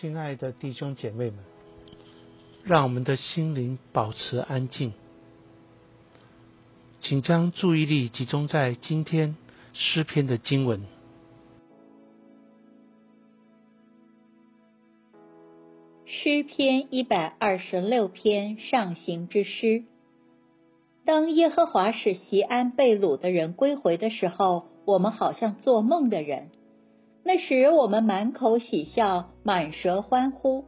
亲爱的弟兄姐妹们，让我们的心灵保持安静，请将注意力集中在今天诗篇的经文。诗篇一百二十六篇上行之诗。当耶和华使西安被掳的人归回的时候，我们好像做梦的人。那时我们满口喜笑，满舌欢呼。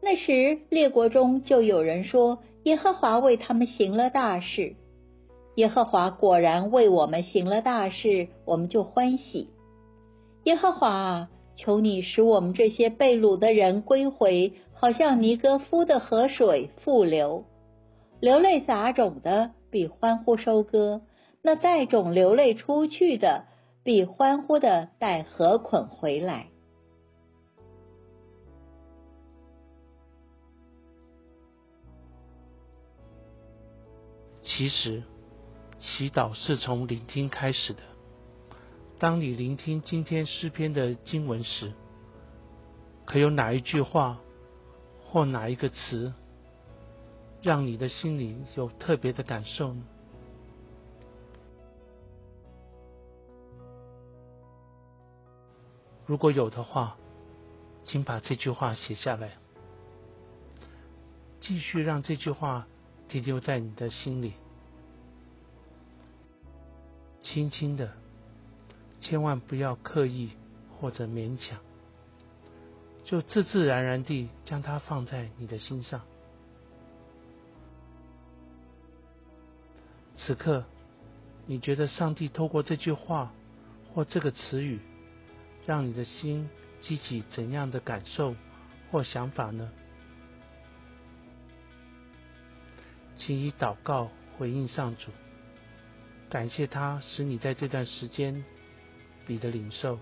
那时列国中就有人说：“耶和华为他们行了大事。”耶和华果然为我们行了大事，我们就欢喜。耶和华啊，求你使我们这些被掳的人归回，好像尼哥夫的河水复流。流泪撒种的比欢呼收割，那带种流泪出去的。必欢呼的带河捆回来。其实，祈祷是从聆听开始的。当你聆听今天诗篇的经文时，可有哪一句话或哪一个词，让你的心里有特别的感受呢？如果有的话，请把这句话写下来，继续让这句话停留在你的心里，轻轻的，千万不要刻意或者勉强，就自自然然地将它放在你的心上。此刻，你觉得上帝透过这句话或这个词语？让你的心激起怎样的感受或想法呢？请以祷告回应上主，感谢他使你在这段时间里的领受。